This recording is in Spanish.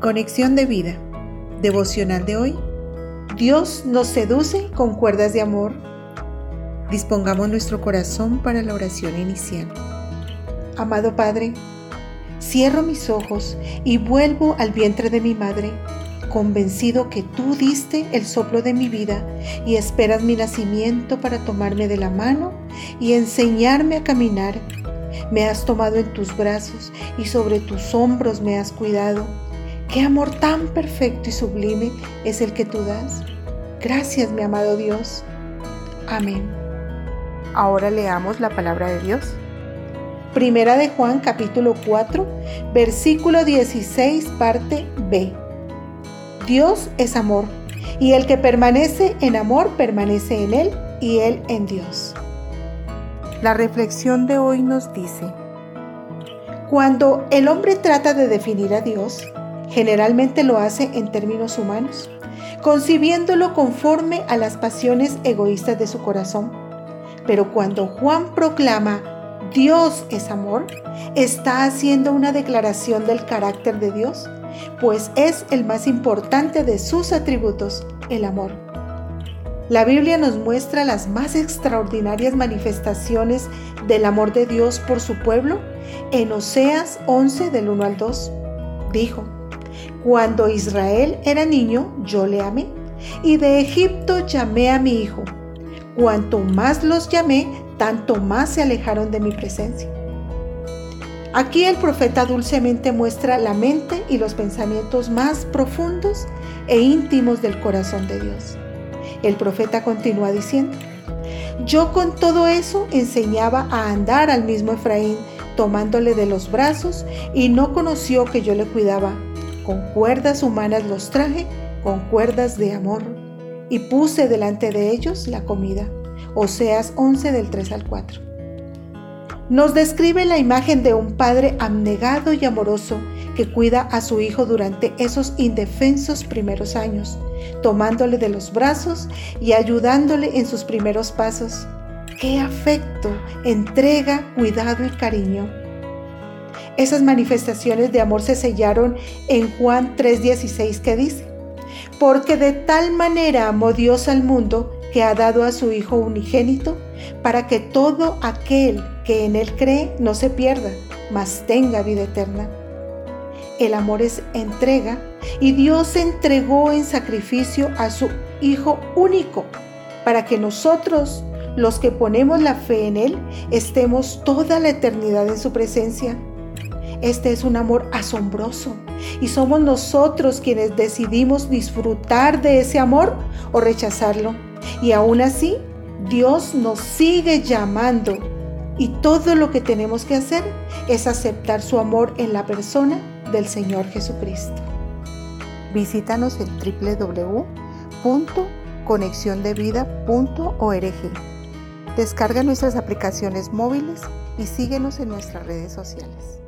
Conexión de vida. Devocional de hoy. Dios nos seduce con cuerdas de amor. Dispongamos nuestro corazón para la oración inicial. Amado Padre, cierro mis ojos y vuelvo al vientre de mi madre, convencido que tú diste el soplo de mi vida y esperas mi nacimiento para tomarme de la mano y enseñarme a caminar me has tomado en tus brazos y sobre tus hombros me has cuidado. Qué amor tan perfecto y sublime es el que tú das. Gracias, mi amado Dios. Amén. Ahora leamos la palabra de Dios. Primera de Juan capítulo 4, versículo 16, parte B. Dios es amor, y el que permanece en amor permanece en él y él en Dios. La reflexión de hoy nos dice, cuando el hombre trata de definir a Dios, generalmente lo hace en términos humanos, concibiéndolo conforme a las pasiones egoístas de su corazón. Pero cuando Juan proclama Dios es amor, está haciendo una declaración del carácter de Dios, pues es el más importante de sus atributos, el amor. La Biblia nos muestra las más extraordinarias manifestaciones del amor de Dios por su pueblo en Oseas 11 del 1 al 2. Dijo, Cuando Israel era niño, yo le amé, y de Egipto llamé a mi hijo. Cuanto más los llamé, tanto más se alejaron de mi presencia. Aquí el profeta dulcemente muestra la mente y los pensamientos más profundos e íntimos del corazón de Dios. El profeta continúa diciendo, yo con todo eso enseñaba a andar al mismo Efraín, tomándole de los brazos, y no conoció que yo le cuidaba. Con cuerdas humanas los traje, con cuerdas de amor, y puse delante de ellos la comida. Oseas 11 del 3 al 4. Nos describe la imagen de un padre abnegado y amoroso que cuida a su hijo durante esos indefensos primeros años, tomándole de los brazos y ayudándole en sus primeros pasos. ¡Qué afecto, entrega, cuidado y cariño! Esas manifestaciones de amor se sellaron en Juan 3:16 que dice, porque de tal manera amó Dios al mundo que ha dado a su Hijo unigénito, para que todo aquel que en Él cree no se pierda, mas tenga vida eterna. El amor es entrega y Dios entregó en sacrificio a su Hijo único para que nosotros, los que ponemos la fe en Él, estemos toda la eternidad en su presencia. Este es un amor asombroso y somos nosotros quienes decidimos disfrutar de ese amor o rechazarlo. Y aún así, Dios nos sigue llamando y todo lo que tenemos que hacer es aceptar su amor en la persona del Señor Jesucristo. Visítanos en www.conexiondevida.org. Descarga nuestras aplicaciones móviles y síguenos en nuestras redes sociales.